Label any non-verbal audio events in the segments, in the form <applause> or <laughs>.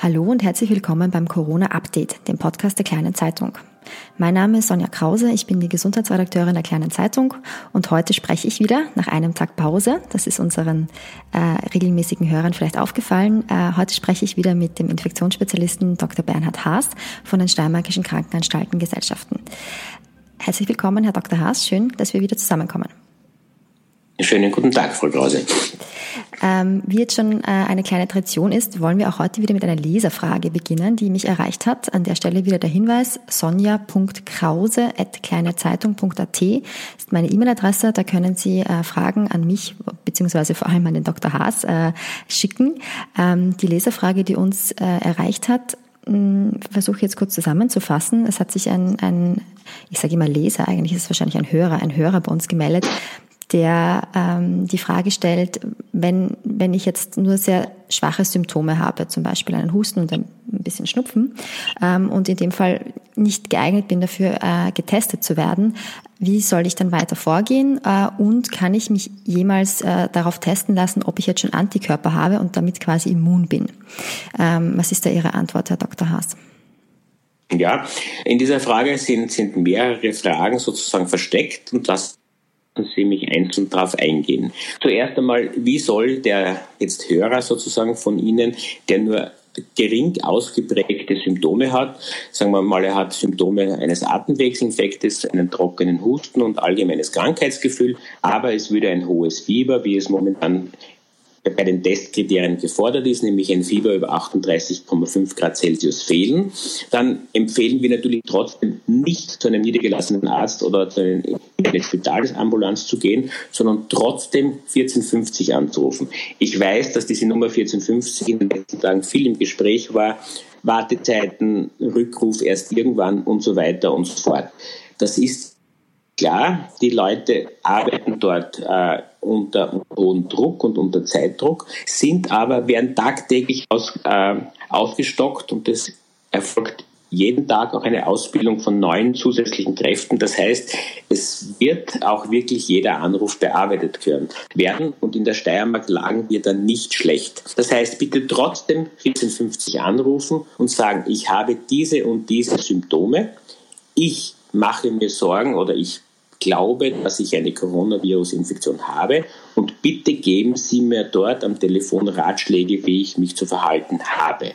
Hallo und herzlich willkommen beim Corona Update, dem Podcast der Kleinen Zeitung. Mein Name ist Sonja Krause, ich bin die Gesundheitsredakteurin der Kleinen Zeitung und heute spreche ich wieder nach einem Tag Pause. Das ist unseren äh, regelmäßigen Hörern vielleicht aufgefallen. Äh, heute spreche ich wieder mit dem Infektionsspezialisten Dr. Bernhard Haas von den Steiermarkischen Krankenanstaltengesellschaften. Herzlich willkommen, Herr Dr. Haas. Schön, dass wir wieder zusammenkommen. Schönen guten Tag, Frau Krause. Ähm, wie jetzt schon äh, eine kleine Tradition ist, wollen wir auch heute wieder mit einer Leserfrage beginnen, die mich erreicht hat. An der Stelle wieder der Hinweis, sonja.krause.kleinezeitung.at ist meine E-Mail-Adresse. Da können Sie äh, Fragen an mich, beziehungsweise vor allem an den Dr. Haas, äh, schicken. Ähm, die Leserfrage, die uns äh, erreicht hat, versuche ich jetzt kurz zusammenzufassen. Es hat sich ein, ein ich sage immer Leser, eigentlich ist es wahrscheinlich ein Hörer, ein Hörer bei uns gemeldet, der ähm, die Frage stellt, wenn, wenn ich jetzt nur sehr schwache Symptome habe, zum Beispiel einen Husten und ein bisschen Schnupfen, ähm, und in dem Fall nicht geeignet bin dafür, äh, getestet zu werden, wie soll ich dann weiter vorgehen äh, und kann ich mich jemals äh, darauf testen lassen, ob ich jetzt schon Antikörper habe und damit quasi immun bin? Ähm, was ist da Ihre Antwort, Herr Dr. Haas? Ja, in dieser Frage sind, sind mehrere Fragen sozusagen versteckt und das Sie mich einzeln darauf eingehen. Zuerst einmal, wie soll der jetzt Hörer sozusagen von Ihnen, der nur gering ausgeprägte Symptome hat, sagen wir mal, er hat Symptome eines Atemwegsinfektes, einen trockenen Husten und allgemeines Krankheitsgefühl, aber es würde ein hohes Fieber, wie es momentan bei den Testkriterien gefordert ist, nämlich ein Fieber über 38,5 Grad Celsius fehlen, dann empfehlen wir natürlich trotzdem nicht zu einem niedergelassenen Arzt oder zu einer Spitalambulanz zu gehen, sondern trotzdem 1450 anzurufen. Ich weiß, dass diese Nummer 1450 in den letzten Tagen viel im Gespräch war. Wartezeiten, Rückruf erst irgendwann und so weiter und so fort. Das ist Klar, die Leute arbeiten dort äh, unter hohem Druck und unter Zeitdruck, sind aber, werden tagtäglich aus, äh, aufgestockt und es erfolgt jeden Tag auch eine Ausbildung von neuen zusätzlichen Kräften. Das heißt, es wird auch wirklich jeder Anruf bearbeitet werden und in der Steiermark lagen wir dann nicht schlecht. Das heißt, bitte trotzdem 1450 anrufen und sagen, ich habe diese und diese Symptome. Ich mache mir Sorgen oder ich glaube, dass ich eine Coronavirus-Infektion habe und bitte geben Sie mir dort am Telefon Ratschläge, wie ich mich zu verhalten habe.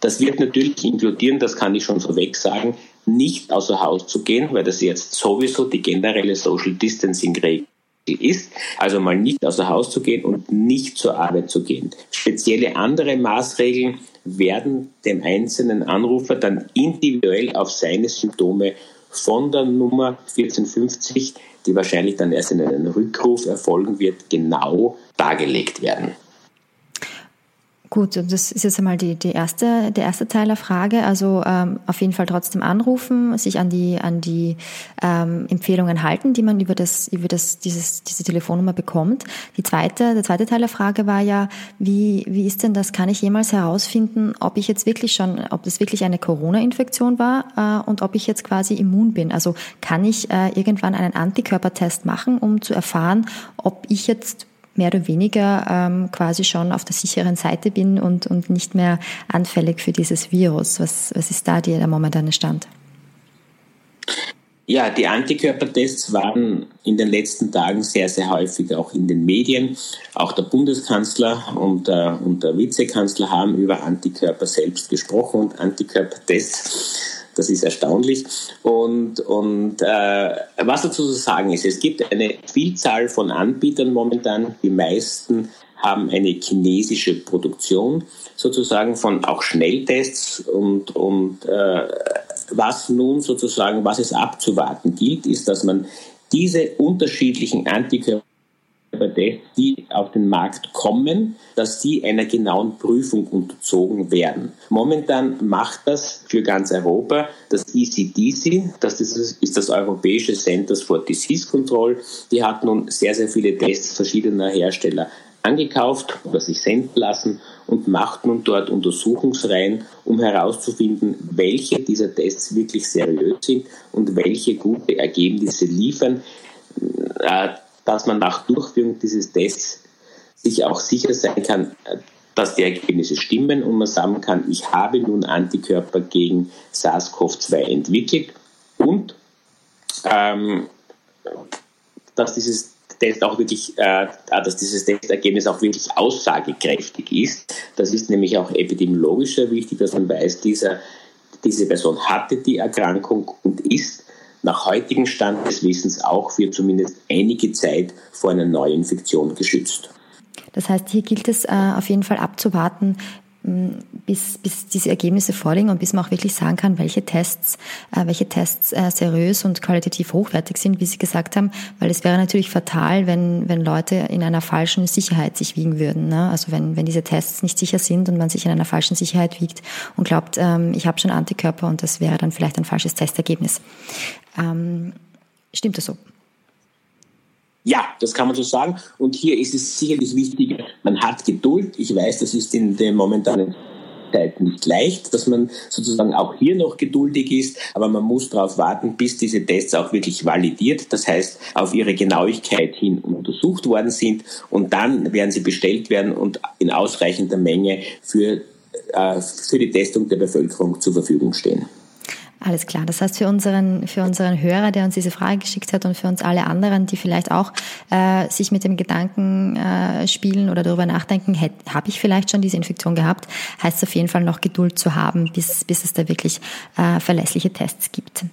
Das wird natürlich inkludieren, das kann ich schon vorweg sagen, nicht außer Haus zu gehen, weil das jetzt sowieso die generelle Social Distancing Regel ist, also mal nicht außer Haus zu gehen und nicht zur Arbeit zu gehen. Spezielle andere Maßregeln werden dem einzelnen Anrufer dann individuell auf seine Symptome von der Nummer 1450, die wahrscheinlich dann erst in einem Rückruf erfolgen wird, genau dargelegt werden. Gut, das ist jetzt einmal die, die erste, der erste Teil der Frage. Also ähm, auf jeden Fall trotzdem anrufen, sich an die, an die ähm, Empfehlungen halten, die man über, das, über das, dieses, diese Telefonnummer bekommt. Die zweite, der zweite Teil der Frage war ja, wie, wie ist denn das? Kann ich jemals herausfinden, ob ich jetzt wirklich schon, ob das wirklich eine Corona-Infektion war äh, und ob ich jetzt quasi immun bin? Also kann ich äh, irgendwann einen Antikörpertest machen, um zu erfahren, ob ich jetzt mehr oder weniger ähm, quasi schon auf der sicheren Seite bin und, und nicht mehr anfällig für dieses Virus. Was, was ist da der momentane Stand? Ja, die Antikörpertests waren in den letzten Tagen sehr, sehr häufig auch in den Medien. Auch der Bundeskanzler und, äh, und der Vizekanzler haben über Antikörper selbst gesprochen und Antikörpertests das ist erstaunlich. Und, und äh, was dazu zu sagen ist, es gibt eine Vielzahl von Anbietern momentan. Die meisten haben eine chinesische Produktion sozusagen von auch Schnelltests und, und äh, was nun sozusagen, was es abzuwarten gilt, ist, dass man diese unterschiedlichen Antikörper die auf den Markt kommen, dass die einer genauen Prüfung unterzogen werden. Momentan macht das für ganz Europa das ECDC, das ist das Europäische Centers for Disease Control. Die hat nun sehr, sehr viele Tests verschiedener Hersteller angekauft oder sich senden lassen und macht nun dort Untersuchungsreihen, um herauszufinden, welche dieser Tests wirklich seriös sind und welche gute Ergebnisse liefern, äh, dass man nach Durchführung dieses Tests sich auch sicher sein kann, dass die Ergebnisse stimmen und man sagen kann, ich habe nun Antikörper gegen SARS-CoV-2 entwickelt und ähm, dass dieses Test auch wirklich, äh, dass dieses Testergebnis auch wirklich aussagekräftig ist. Das ist nämlich auch epidemiologischer wichtig, dass man weiß, dieser, diese Person hatte die Erkrankung und ist nach heutigem Stand des Wissens auch für zumindest einige Zeit vor einer Neuinfektion geschützt. Das heißt, hier gilt es äh, auf jeden Fall abzuwarten, bis, bis diese Ergebnisse vorliegen und bis man auch wirklich sagen kann, welche Tests, äh, welche Tests äh, seriös und qualitativ hochwertig sind, wie Sie gesagt haben, weil es wäre natürlich fatal, wenn, wenn Leute in einer falschen Sicherheit sich wiegen würden. Ne? Also wenn, wenn diese Tests nicht sicher sind und man sich in einer falschen Sicherheit wiegt und glaubt, ähm, ich habe schon Antikörper und das wäre dann vielleicht ein falsches Testergebnis. Ähm, stimmt das so? Ja, das kann man so sagen. Und hier ist es sicherlich wichtig, man hat Geduld. Ich weiß, das ist in der momentanen Zeit nicht leicht, dass man sozusagen auch hier noch geduldig ist, aber man muss darauf warten, bis diese Tests auch wirklich validiert, das heißt auf ihre Genauigkeit hin untersucht worden sind und dann werden sie bestellt werden und in ausreichender Menge für, äh, für die Testung der Bevölkerung zur Verfügung stehen. Alles klar. Das heißt, für unseren, für unseren Hörer, der uns diese Frage geschickt hat und für uns alle anderen, die vielleicht auch äh, sich mit dem Gedanken äh, spielen oder darüber nachdenken, habe ich vielleicht schon diese Infektion gehabt, heißt es auf jeden Fall noch Geduld zu haben, bis, bis es da wirklich äh, verlässliche Tests gibt.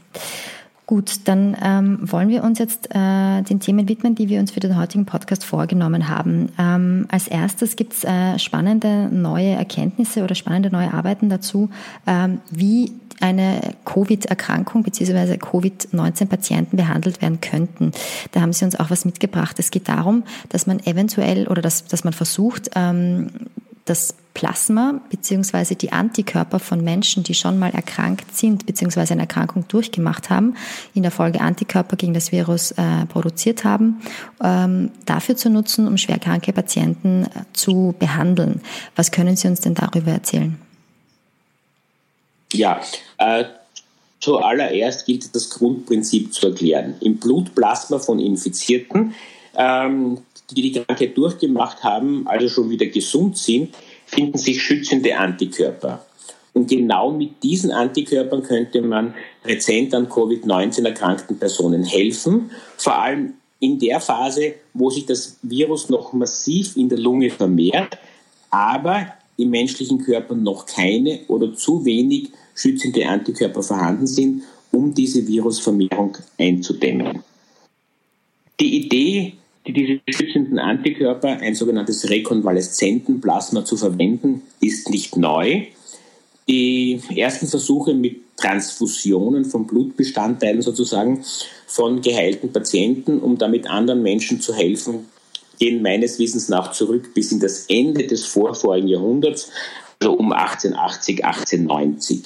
Gut, dann ähm, wollen wir uns jetzt äh, den Themen widmen, die wir uns für den heutigen Podcast vorgenommen haben. Ähm, als erstes gibt es äh, spannende neue Erkenntnisse oder spannende neue Arbeiten dazu, ähm, wie eine Covid-Erkrankung bzw. Covid-19-Patienten behandelt werden könnten. Da haben Sie uns auch was mitgebracht. Es geht darum, dass man eventuell oder dass, dass man versucht, ähm, das Plasma bzw. die Antikörper von Menschen, die schon mal erkrankt sind bzw. eine Erkrankung durchgemacht haben, in der Folge Antikörper gegen das Virus äh, produziert haben, ähm, dafür zu nutzen, um schwerkranke Patienten äh, zu behandeln. Was können Sie uns denn darüber erzählen? Ja, äh, zuallererst gilt es, das Grundprinzip zu erklären. Im Blutplasma von Infizierten, ähm, die die Krankheit durchgemacht haben, also schon wieder gesund sind, finden sich schützende Antikörper. Und genau mit diesen Antikörpern könnte man rezent an Covid-19 erkrankten Personen helfen, vor allem in der Phase, wo sich das Virus noch massiv in der Lunge vermehrt, aber im menschlichen Körper noch keine oder zu wenig schützende Antikörper vorhanden sind, um diese Virusvermehrung einzudämmen. Die Idee, die diese schützenden Antikörper, ein sogenanntes Rekonvaleszentenplasma, zu verwenden, ist nicht neu. Die ersten Versuche mit Transfusionen von Blutbestandteilen sozusagen von geheilten Patienten, um damit anderen Menschen zu helfen, gehen meines Wissens nach zurück bis in das Ende des vorvorigen Jahrhunderts, also um 1880, 1890.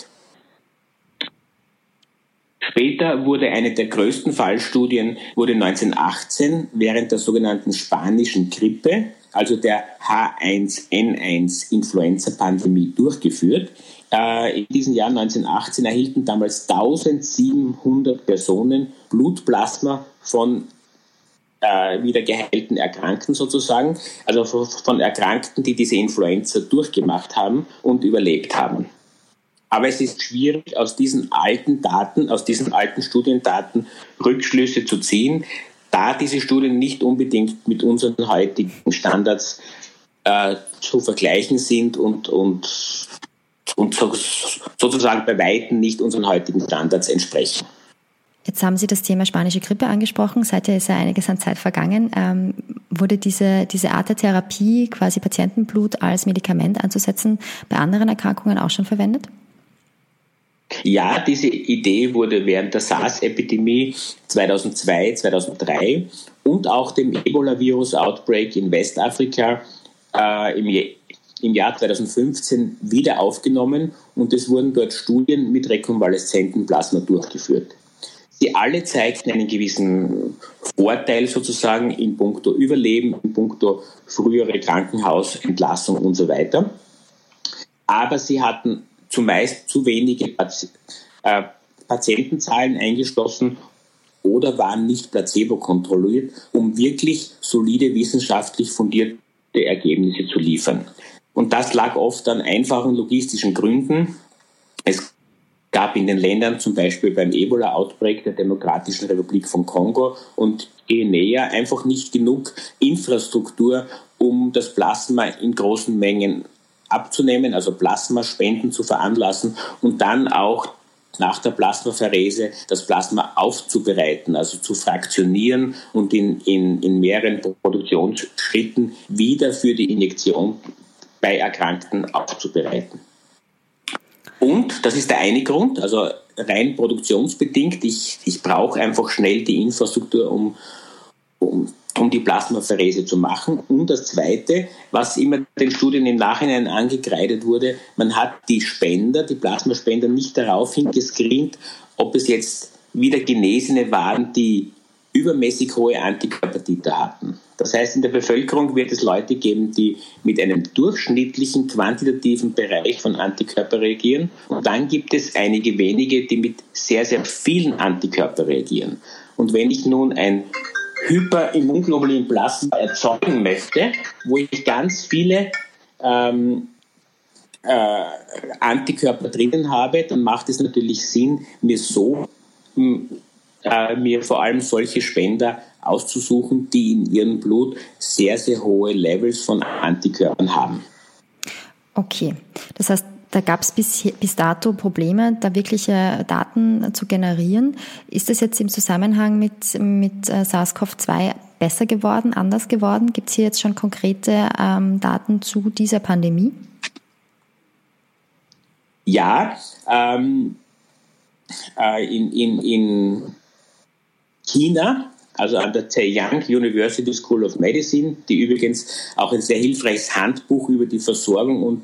Später wurde eine der größten Fallstudien wurde 1918 während der sogenannten spanischen Grippe, also der H1N1 Influenza-Pandemie durchgeführt. Äh, in diesem Jahr 1918 erhielten damals 1700 Personen Blutplasma von äh, wieder geheilten Erkrankten sozusagen, also von Erkrankten, die diese Influenza durchgemacht haben und überlebt haben. Aber es ist schwierig, aus diesen alten Daten, aus diesen alten Studiendaten Rückschlüsse zu ziehen, da diese Studien nicht unbedingt mit unseren heutigen Standards äh, zu vergleichen sind und, und, und so, sozusagen bei Weitem nicht unseren heutigen Standards entsprechen. Jetzt haben Sie das Thema spanische Grippe angesprochen. Seither ist ja einiges an Zeit vergangen. Ähm, wurde diese, diese Art der Therapie, quasi Patientenblut als Medikament anzusetzen, bei anderen Erkrankungen auch schon verwendet? Ja, diese Idee wurde während der SARS-Epidemie 2002, 2003 und auch dem Ebola-Virus-Outbreak in Westafrika äh, im, im Jahr 2015 wieder aufgenommen und es wurden dort Studien mit rekonvaleszenten Plasma durchgeführt. Sie alle zeigten einen gewissen Vorteil sozusagen in puncto Überleben, in puncto frühere Krankenhausentlassung und so weiter. Aber sie hatten zumeist zu wenige Pati äh, Patientenzahlen eingeschlossen oder waren nicht placebo kontrolliert, um wirklich solide wissenschaftlich fundierte Ergebnisse zu liefern. Und das lag oft an einfachen logistischen Gründen. Es gab in den Ländern zum Beispiel beim Ebola-Outbreak der Demokratischen Republik von Kongo und Guinea einfach nicht genug Infrastruktur, um das Plasma in großen Mengen abzunehmen, also Plasmaspenden zu veranlassen und dann auch nach der Plasmapherese das Plasma aufzubereiten, also zu fraktionieren und in, in, in mehreren Produktionsschritten wieder für die Injektion bei Erkrankten aufzubereiten. Und das ist der eine Grund, also rein produktionsbedingt. Ich, ich brauche einfach schnell die Infrastruktur, um, um um die Plasmapherese zu machen. Und das Zweite, was immer den Studien im Nachhinein angekreidet wurde, man hat die Spender, die Plasmaspender nicht darauf hingescreent, ob es jetzt wieder Genesene waren, die übermäßig hohe Antikörpertiter hatten. Das heißt, in der Bevölkerung wird es Leute geben, die mit einem durchschnittlichen quantitativen Bereich von Antikörper reagieren. Und dann gibt es einige wenige, die mit sehr, sehr vielen Antikörper reagieren. Und wenn ich nun ein Hyperimmunglobulin-Plasma erzeugen möchte, wo ich ganz viele ähm, äh, Antikörper drinnen habe, dann macht es natürlich Sinn, mir so äh, mir vor allem solche Spender auszusuchen, die in ihrem Blut sehr, sehr hohe Levels von Antikörpern haben. Okay, das heißt, da gab es bis, bis dato Probleme, da wirkliche Daten zu generieren. Ist das jetzt im Zusammenhang mit, mit äh, SARS-CoV-2 besser geworden, anders geworden? Gibt es hier jetzt schon konkrete ähm, Daten zu dieser Pandemie? Ja, ähm, äh, in, in, in China also an der Zhejiang University School of Medicine, die übrigens auch ein sehr hilfreiches Handbuch über die Versorgung und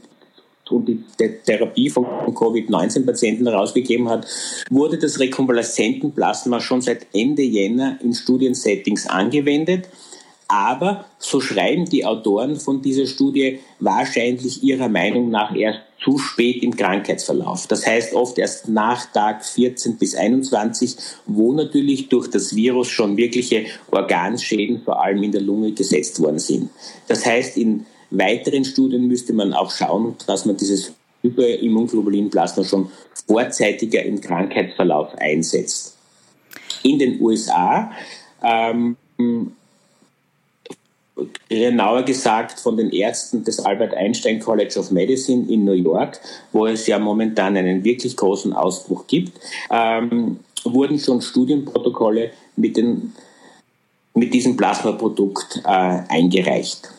und die Therapie von Covid-19-Patienten herausgegeben hat, wurde das Rekonvaleszentenplasma schon seit Ende Jänner in Studiensettings angewendet. Aber, so schreiben die Autoren von dieser Studie, wahrscheinlich ihrer Meinung nach erst zu spät im Krankheitsverlauf. Das heißt oft erst nach Tag 14 bis 21, wo natürlich durch das Virus schon wirkliche Organschäden vor allem in der Lunge gesetzt worden sind. Das heißt, in weiteren Studien müsste man auch schauen, dass man dieses Hyperimmunglobulin-Plasma schon vorzeitiger im Krankheitsverlauf einsetzt. In den USA, ähm, genauer gesagt von den Ärzten des Albert Einstein College of Medicine in New York, wo es ja momentan einen wirklich großen Ausbruch gibt, ähm, wurden schon Studienprotokolle mit, den, mit diesem Plasmaprodukt äh, eingereicht.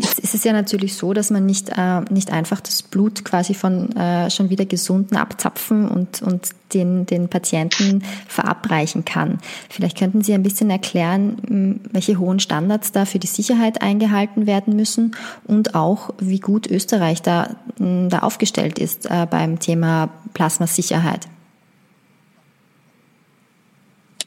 Jetzt ist es ja natürlich so, dass man nicht, äh, nicht einfach das Blut quasi von äh, schon wieder Gesunden abzapfen und, und den, den Patienten verabreichen kann. Vielleicht könnten Sie ein bisschen erklären, welche hohen Standards da für die Sicherheit eingehalten werden müssen und auch, wie gut Österreich da, da aufgestellt ist äh, beim Thema Plasmasicherheit.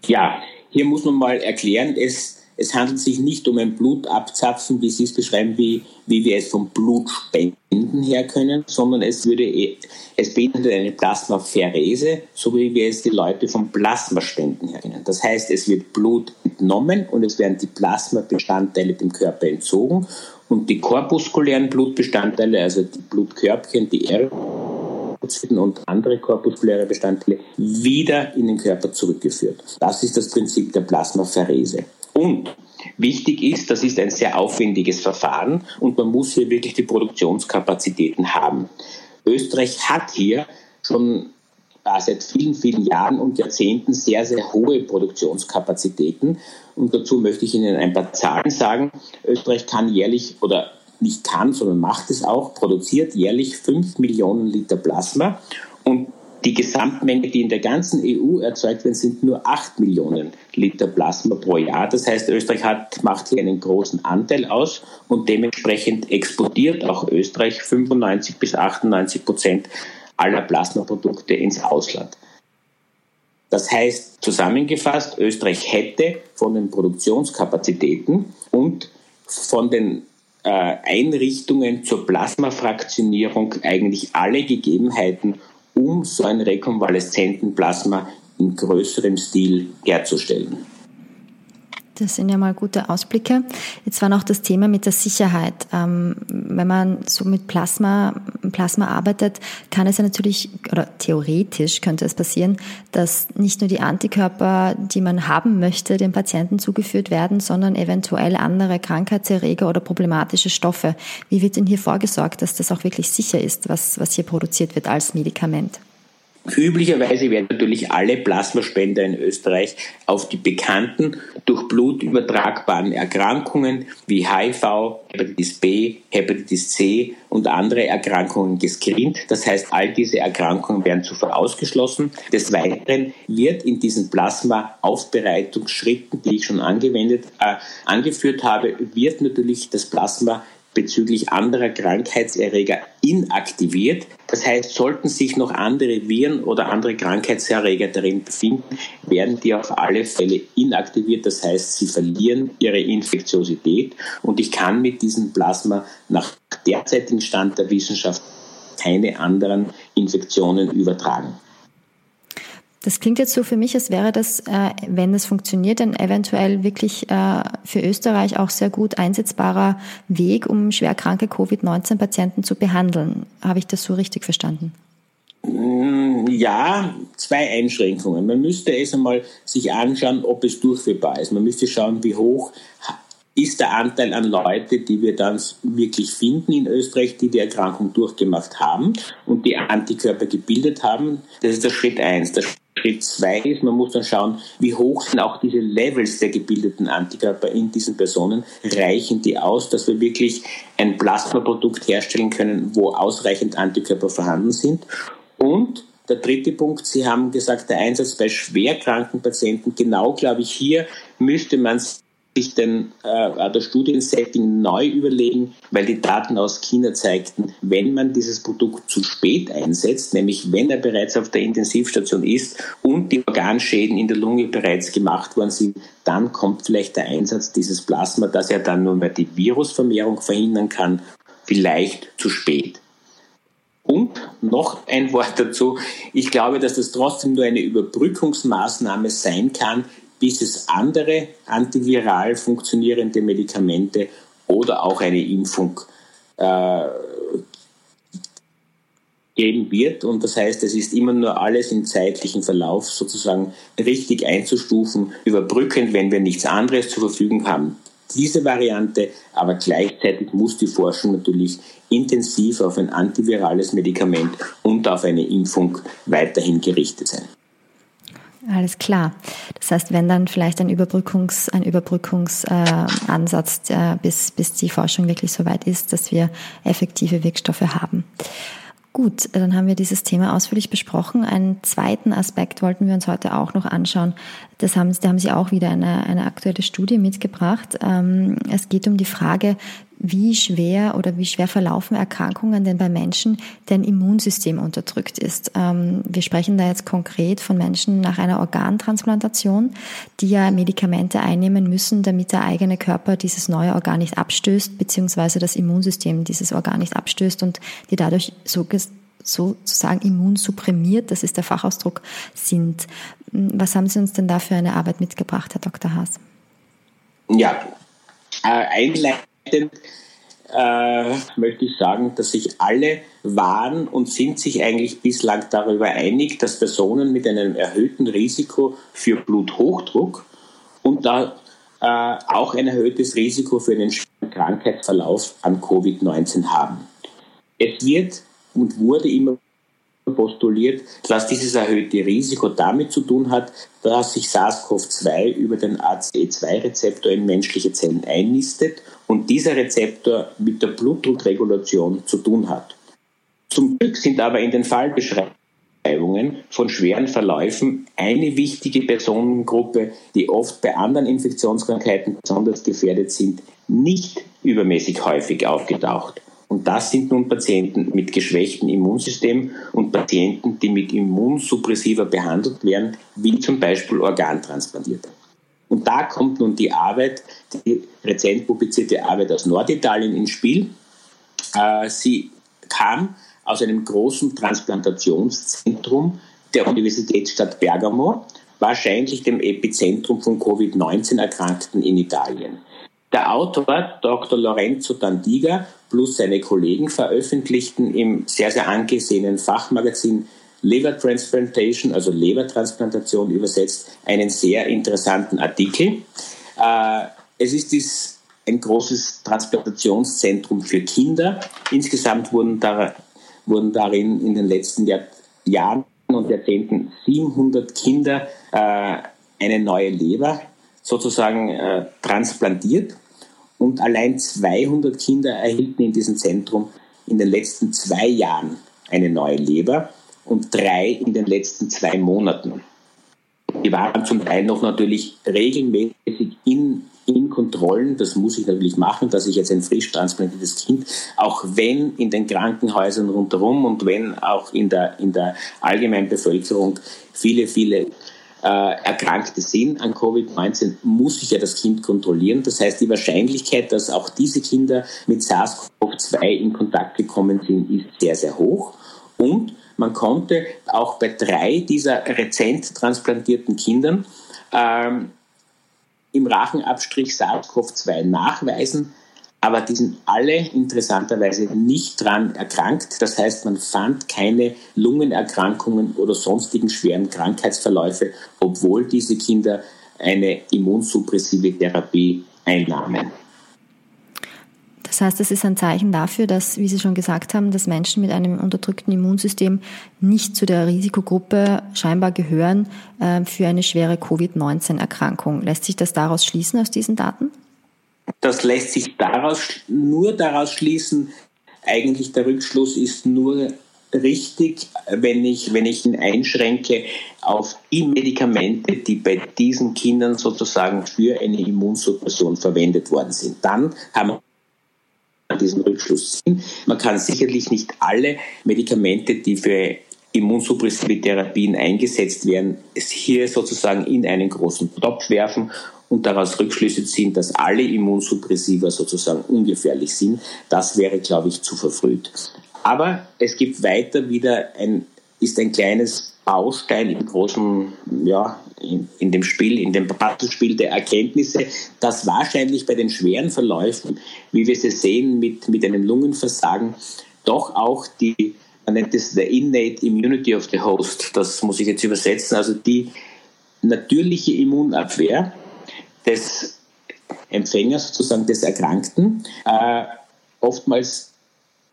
Ja, hier muss man mal erklären, es es handelt sich nicht um ein Blutabzapfen, wie Sie es beschreiben, wie, wie wir es vom Blutspenden her können, sondern es würde, eh, es beinhaltet eine Plasmapherese, so wie wir es die Leute vom Plasmaspenden her kennen. Das heißt, es wird Blut entnommen und es werden die Plasmabestandteile dem Körper entzogen und die korpuskulären Blutbestandteile, also die Blutkörbchen, die Erythrozyten und andere korpuskuläre Bestandteile wieder in den Körper zurückgeführt. Das ist das Prinzip der Plasmapherese. Und wichtig ist, das ist ein sehr aufwendiges Verfahren und man muss hier wirklich die Produktionskapazitäten haben. Österreich hat hier schon seit vielen, vielen Jahren und Jahrzehnten sehr, sehr hohe Produktionskapazitäten. Und dazu möchte ich Ihnen ein paar Zahlen sagen. Österreich kann jährlich oder nicht kann, sondern macht es auch, produziert jährlich 5 Millionen Liter Plasma und die Gesamtmenge, die in der ganzen EU erzeugt wird, sind nur 8 Millionen Liter Plasma pro Jahr. Das heißt, Österreich hat, macht hier einen großen Anteil aus und dementsprechend exportiert auch Österreich 95 bis 98 Prozent aller Plasmaprodukte ins Ausland. Das heißt, zusammengefasst, Österreich hätte von den Produktionskapazitäten und von den äh, Einrichtungen zur Plasmafraktionierung eigentlich alle Gegebenheiten, um so ein rekonvaleszenten Plasma in größerem Stil herzustellen. Das sind ja mal gute Ausblicke. Jetzt war noch das Thema mit der Sicherheit. Ähm, wenn man so mit Plasma, Plasma arbeitet, kann es ja natürlich, oder theoretisch könnte es passieren, dass nicht nur die Antikörper, die man haben möchte, dem Patienten zugeführt werden, sondern eventuell andere Krankheitserreger oder problematische Stoffe. Wie wird denn hier vorgesorgt, dass das auch wirklich sicher ist, was, was hier produziert wird als Medikament? Üblicherweise werden natürlich alle Plasmaspender in Österreich auf die bekannten durch Blut übertragbaren Erkrankungen wie HIV, Hepatitis B, Hepatitis C und andere Erkrankungen gescreent. Das heißt, all diese Erkrankungen werden zuvor ausgeschlossen. Des Weiteren wird in diesen Plasma-Aufbereitungsschritten, die ich schon angewendet, äh, angeführt habe, wird natürlich das Plasma bezüglich anderer Krankheitserreger inaktiviert. Das heißt, sollten sich noch andere Viren oder andere Krankheitserreger darin befinden, werden die auf alle Fälle inaktiviert. Das heißt, sie verlieren ihre Infektiosität und ich kann mit diesem Plasma nach derzeitigem Stand der Wissenschaft keine anderen Infektionen übertragen. Das klingt jetzt so für mich, als wäre das, äh, wenn es funktioniert, ein eventuell wirklich äh, für Österreich auch sehr gut einsetzbarer Weg, um schwerkranke Covid-19-Patienten zu behandeln. Habe ich das so richtig verstanden? Mm, ja, zwei Einschränkungen. Man müsste es einmal sich anschauen, ob es durchführbar ist. Man müsste schauen, wie hoch ist der Anteil an Leute, die wir dann wirklich finden in Österreich, die die Erkrankung durchgemacht haben und die Antikörper gebildet haben. Das ist der Schritt eins. Der Schritt zwei ist, man muss dann schauen, wie hoch sind auch diese Levels der gebildeten Antikörper in diesen Personen. Reichen die aus, dass wir wirklich ein Plasmaprodukt herstellen können, wo ausreichend Antikörper vorhanden sind? Und der dritte Punkt, Sie haben gesagt, der Einsatz bei schwerkranken Patienten. Genau, glaube ich, hier müsste man sich den, äh, das Studiensetting neu überlegen, weil die Daten aus China zeigten, wenn man dieses Produkt zu spät einsetzt, nämlich wenn er bereits auf der Intensivstation ist und die Organschäden in der Lunge bereits gemacht worden sind, dann kommt vielleicht der Einsatz dieses Plasma, dass er dann nur mehr die Virusvermehrung verhindern kann, vielleicht zu spät. Und noch ein Wort dazu. Ich glaube, dass das trotzdem nur eine Überbrückungsmaßnahme sein kann, bis es andere antiviral funktionierende Medikamente oder auch eine Impfung äh, geben wird. Und das heißt, es ist immer nur alles im zeitlichen Verlauf sozusagen richtig einzustufen, überbrückend, wenn wir nichts anderes zur Verfügung haben. Diese Variante, aber gleichzeitig muss die Forschung natürlich intensiv auf ein antivirales Medikament und auf eine Impfung weiterhin gerichtet sein. Alles klar. Das heißt, wenn dann vielleicht ein Überbrückungs, ein Überbrückungsansatz, äh, bis, bis die Forschung wirklich so weit ist, dass wir effektive Wirkstoffe haben. Gut, dann haben wir dieses Thema ausführlich besprochen. Einen zweiten Aspekt wollten wir uns heute auch noch anschauen. Das haben, da haben Sie auch wieder eine, eine aktuelle Studie mitgebracht. Ähm, es geht um die Frage, wie schwer oder wie schwer verlaufen Erkrankungen denn bei Menschen, deren Immunsystem unterdrückt ist. Ähm, wir sprechen da jetzt konkret von Menschen nach einer Organtransplantation, die ja Medikamente einnehmen müssen, damit der eigene Körper dieses neue Organ nicht abstößt, beziehungsweise das Immunsystem dieses Organ nicht abstößt und die dadurch so sozusagen immunsupprimiert, das ist der Fachausdruck, sind. Was haben Sie uns denn da für eine Arbeit mitgebracht, Herr Dr. Haas? Ja, äh, einleitend äh, möchte ich sagen, dass sich alle waren und sind sich eigentlich bislang darüber einig, dass Personen mit einem erhöhten Risiko für Bluthochdruck und da äh, auch ein erhöhtes Risiko für einen schweren Krankheitsverlauf an Covid-19 haben. Es wird und wurde immer postuliert, dass dieses erhöhte Risiko damit zu tun hat, dass sich SARS-CoV-2 über den ACE2-Rezeptor in menschliche Zellen einnistet und dieser Rezeptor mit der Blutdruckregulation zu tun hat. Zum Glück sind aber in den Fallbeschreibungen von schweren Verläufen eine wichtige Personengruppe, die oft bei anderen Infektionskrankheiten besonders gefährdet sind, nicht übermäßig häufig aufgetaucht. Und das sind nun Patienten mit geschwächtem Immunsystem und Patienten, die mit Immunsuppressiva behandelt werden, wie zum Beispiel Organtransplantierte. Und da kommt nun die Arbeit, die rezent publizierte Arbeit aus Norditalien ins Spiel. Äh, sie kam aus einem großen Transplantationszentrum der Universitätsstadt Bergamo, wahrscheinlich dem Epizentrum von Covid-19-Erkrankten in Italien. Der Autor Dr. Lorenzo Dandiga plus seine Kollegen veröffentlichten im sehr, sehr angesehenen Fachmagazin Liver Transplantation, also Lebertransplantation übersetzt, einen sehr interessanten Artikel. Äh, es ist dies ein großes Transplantationszentrum für Kinder. Insgesamt wurden, da, wurden darin in den letzten Jahr, Jahren und Jahrzehnten 700 Kinder äh, eine neue Leber sozusagen äh, transplantiert und allein 200 Kinder erhielten in diesem Zentrum in den letzten zwei Jahren eine neue Leber und drei in den letzten zwei Monaten. Die waren zum Teil noch natürlich regelmäßig in, in Kontrollen. Das muss ich natürlich machen, dass ich jetzt ein frisch transplantiertes Kind, auch wenn in den Krankenhäusern rundherum und wenn auch in der, in der allgemeinen Bevölkerung viele, viele äh, Erkrankte sind an Covid-19, muss ich ja das Kind kontrollieren. Das heißt, die Wahrscheinlichkeit, dass auch diese Kinder mit SARS-CoV-2 in Kontakt gekommen sind, ist sehr, sehr hoch. Und man konnte auch bei drei dieser rezent transplantierten Kindern ähm, im Rachenabstrich SARS-CoV-2 nachweisen, aber die sind alle interessanterweise nicht dran erkrankt. Das heißt, man fand keine Lungenerkrankungen oder sonstigen schweren Krankheitsverläufe, obwohl diese Kinder eine immunsuppressive Therapie einnahmen. Das heißt, es ist ein Zeichen dafür, dass, wie Sie schon gesagt haben, dass Menschen mit einem unterdrückten Immunsystem nicht zu der Risikogruppe scheinbar gehören äh, für eine schwere Covid-19-Erkrankung. Lässt sich das daraus schließen aus diesen Daten? Das lässt sich daraus, nur daraus schließen, eigentlich der Rückschluss ist nur richtig, wenn ich, wenn ich ihn einschränke auf die Medikamente, die bei diesen Kindern sozusagen für eine Immunsuppression verwendet worden sind. Dann haben wir diesen Rückschluss. Man kann sicherlich nicht alle Medikamente, die für immunsuppressive Therapien eingesetzt werden, hier sozusagen in einen großen Topf werfen und daraus Rückschlüsse ziehen, dass alle Immunsuppressiva sozusagen ungefährlich sind, das wäre, glaube ich, zu verfrüht. Aber es gibt weiter wieder ein, ist ein kleines Baustein im großen, ja, in, in dem Spiel, in dem Puzzlespiel der Erkenntnisse, dass wahrscheinlich bei den schweren Verläufen, wie wir sie sehen mit, mit einem Lungenversagen, doch auch die, man nennt es the innate immunity of the host, das muss ich jetzt übersetzen, also die natürliche Immunabwehr, des Empfängers, sozusagen des Erkrankten, äh, oftmals,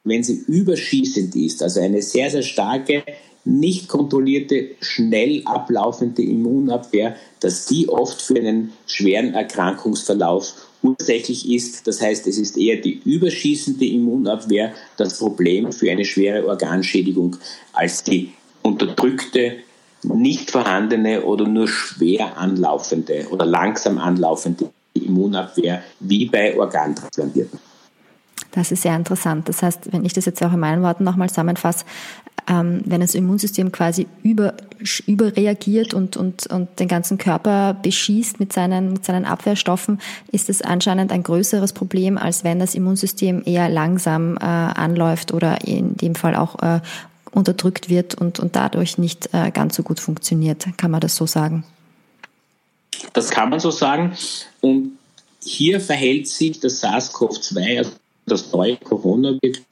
wenn sie überschießend ist, also eine sehr, sehr starke, nicht kontrollierte, schnell ablaufende Immunabwehr, dass die oft für einen schweren Erkrankungsverlauf ursächlich ist. Das heißt, es ist eher die überschießende Immunabwehr das Problem für eine schwere Organschädigung als die unterdrückte nicht vorhandene oder nur schwer anlaufende oder langsam anlaufende Immunabwehr wie bei Organtransplantierten. Das ist sehr interessant. Das heißt, wenn ich das jetzt auch in meinen Worten nochmal zusammenfasse, ähm, wenn das Immunsystem quasi über, überreagiert und, und, und den ganzen Körper beschießt mit seinen, mit seinen Abwehrstoffen, ist es anscheinend ein größeres Problem, als wenn das Immunsystem eher langsam äh, anläuft oder in dem Fall auch äh, unterdrückt wird und, und dadurch nicht äh, ganz so gut funktioniert. Kann man das so sagen? Das kann man so sagen. Und hier verhält sich das SARS-CoV-2, also das neue Coronavirus,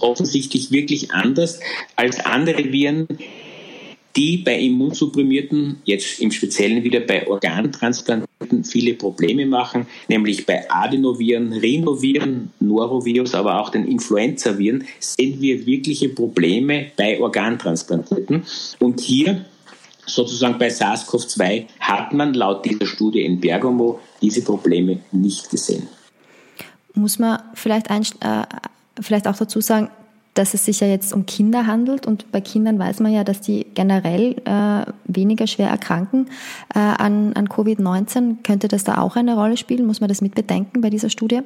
offensichtlich wirklich anders als andere Viren, die bei Immunsupprimierten, jetzt im Speziellen wieder bei Organtransplantierten viele Probleme machen, nämlich bei Adenoviren, Rhinoviren, Norovirus, aber auch den Influenzaviren sehen wir wirkliche Probleme bei Organtransplantierten. Und hier sozusagen bei SARS-CoV-2 hat man laut dieser Studie in Bergamo diese Probleme nicht gesehen. Muss man vielleicht, ein, äh, vielleicht auch dazu sagen, dass es sich ja jetzt um Kinder handelt und bei Kindern weiß man ja, dass die generell äh, weniger schwer erkranken äh, an, an Covid-19. Könnte das da auch eine Rolle spielen? Muss man das mit bedenken bei dieser Studie?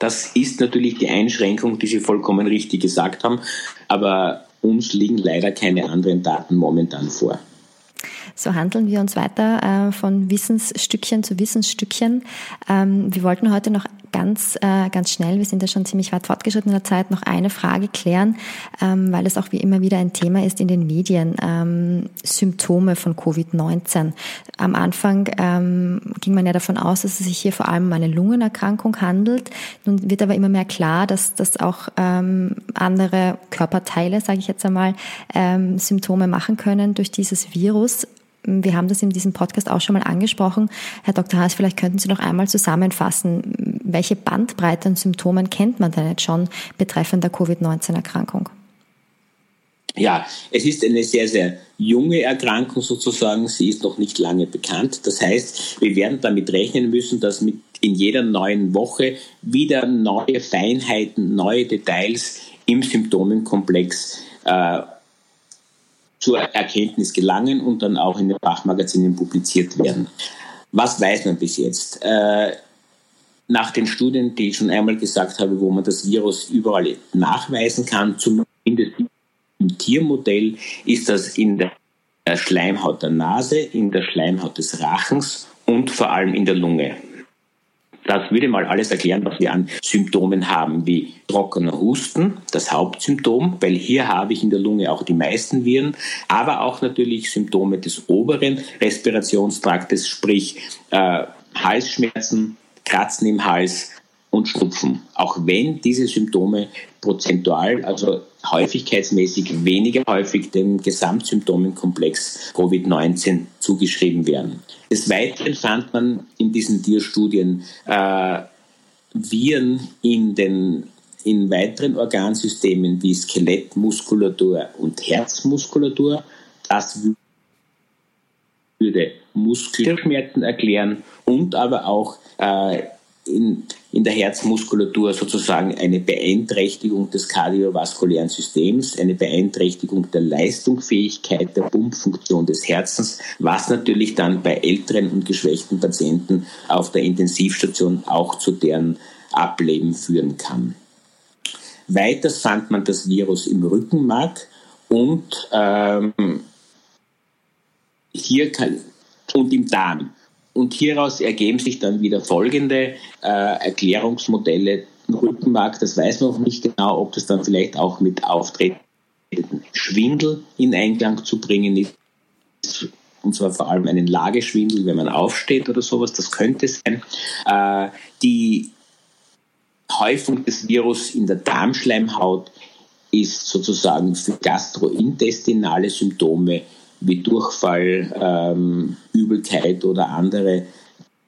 Das ist natürlich die Einschränkung, die Sie vollkommen richtig gesagt haben, aber uns liegen leider keine anderen Daten momentan vor. So handeln wir uns weiter äh, von Wissensstückchen zu Wissensstückchen. Ähm, wir wollten heute noch ganz, äh, ganz schnell, wir sind ja schon ziemlich weit fortgeschritten in der Zeit, noch eine Frage klären, ähm, weil es auch wie immer wieder ein Thema ist in den Medien. Ähm, Symptome von Covid-19. Am Anfang ähm, ging man ja davon aus, dass es sich hier vor allem um eine Lungenerkrankung handelt. Nun wird aber immer mehr klar, dass das auch ähm, andere Körperteile, sage ich jetzt einmal, ähm, Symptome machen können durch dieses Virus. Wir haben das in diesem Podcast auch schon mal angesprochen. Herr Dr. Haas, vielleicht könnten Sie noch einmal zusammenfassen, welche Bandbreite an Symptomen kennt man denn jetzt schon betreffend der Covid-19-Erkrankung? Ja, es ist eine sehr, sehr junge Erkrankung sozusagen. Sie ist noch nicht lange bekannt. Das heißt, wir werden damit rechnen müssen, dass mit in jeder neuen Woche wieder neue Feinheiten, neue Details im Symptomenkomplex äh, zur Erkenntnis gelangen und dann auch in den Fachmagazinen publiziert werden. Was weiß man bis jetzt? Äh, nach den Studien, die ich schon einmal gesagt habe, wo man das Virus überall nachweisen kann, zumindest im Tiermodell, ist das in der Schleimhaut der Nase, in der Schleimhaut des Rachens und vor allem in der Lunge. Das würde mal alles erklären, was wir an Symptomen haben, wie trockener Husten, das Hauptsymptom, weil hier habe ich in der Lunge auch die meisten Viren, aber auch natürlich Symptome des oberen Respirationstraktes, sprich äh, Halsschmerzen, Kratzen im Hals und Schnupfen. Auch wenn diese Symptome prozentual, also häufigkeitsmäßig weniger häufig dem Gesamtsymptomenkomplex Covid-19 zugeschrieben werden. Des Weiteren fand man in diesen Tierstudien äh, Viren in den in weiteren Organsystemen wie Skelettmuskulatur und Herzmuskulatur. Das würde Muskelschmerzen erklären und aber auch äh, in, in der Herzmuskulatur sozusagen eine Beeinträchtigung des kardiovaskulären Systems, eine Beeinträchtigung der Leistungsfähigkeit der Pumpfunktion des Herzens, was natürlich dann bei älteren und geschwächten Patienten auf der Intensivstation auch zu deren Ableben führen kann. Weiters fand man das Virus im Rückenmark und ähm, hier kann, und im Darm. Und hieraus ergeben sich dann wieder folgende äh, Erklärungsmodelle. Rückenmark, das weiß man noch nicht genau, ob das dann vielleicht auch mit auftretenden Schwindel in Einklang zu bringen ist. Und zwar vor allem einen Lageschwindel, wenn man aufsteht oder sowas, das könnte sein. Äh, die Häufung des Virus in der Darmschleimhaut ist sozusagen für gastrointestinale Symptome wie Durchfall, ähm, Übelkeit oder andere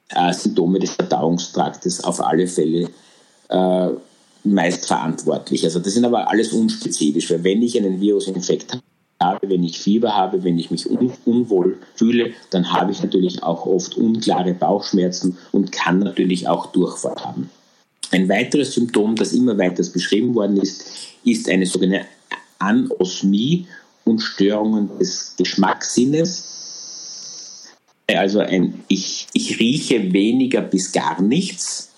äh, Symptome des Verdauungstraktes auf alle Fälle äh, meist verantwortlich. Also das sind aber alles unspezifisch, weil wenn ich einen Virusinfekt habe, wenn ich Fieber habe, wenn ich mich un unwohl fühle, dann habe ich natürlich auch oft unklare Bauchschmerzen und kann natürlich auch Durchfall haben. Ein weiteres Symptom, das immer weiter beschrieben worden ist, ist eine sogenannte Anosmie und Störungen des Geschmackssinnes. Also ein, ich, ich rieche weniger bis gar nichts.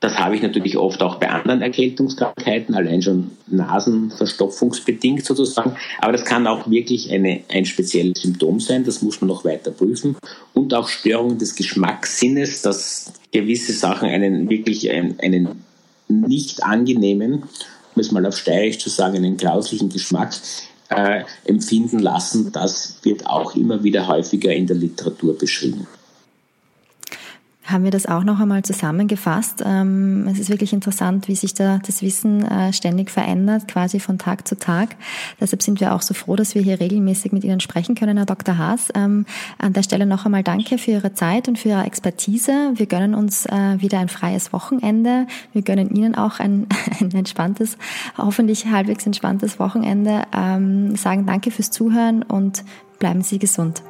Das habe ich natürlich oft auch bei anderen Erkältungskrankheiten, allein schon nasenverstopfungsbedingt sozusagen. Aber das kann auch wirklich eine, ein spezielles Symptom sein, das muss man noch weiter prüfen. Und auch Störungen des Geschmackssinnes, dass gewisse Sachen einen wirklich einen, einen nicht angenehmen, um es mal auf Steirisch zu sagen, einen grauslichen Geschmack äh, empfinden lassen. Das wird auch immer wieder häufiger in der Literatur beschrieben. Haben wir das auch noch einmal zusammengefasst. Ähm, es ist wirklich interessant, wie sich da das Wissen äh, ständig verändert, quasi von Tag zu Tag. Deshalb sind wir auch so froh, dass wir hier regelmäßig mit Ihnen sprechen können, Herr Dr. Haas. Ähm, an der Stelle noch einmal danke für Ihre Zeit und für Ihre Expertise. Wir gönnen uns äh, wieder ein freies Wochenende. Wir gönnen Ihnen auch ein, <laughs> ein entspanntes, hoffentlich halbwegs entspanntes Wochenende. Ähm, sagen danke fürs Zuhören und bleiben Sie gesund.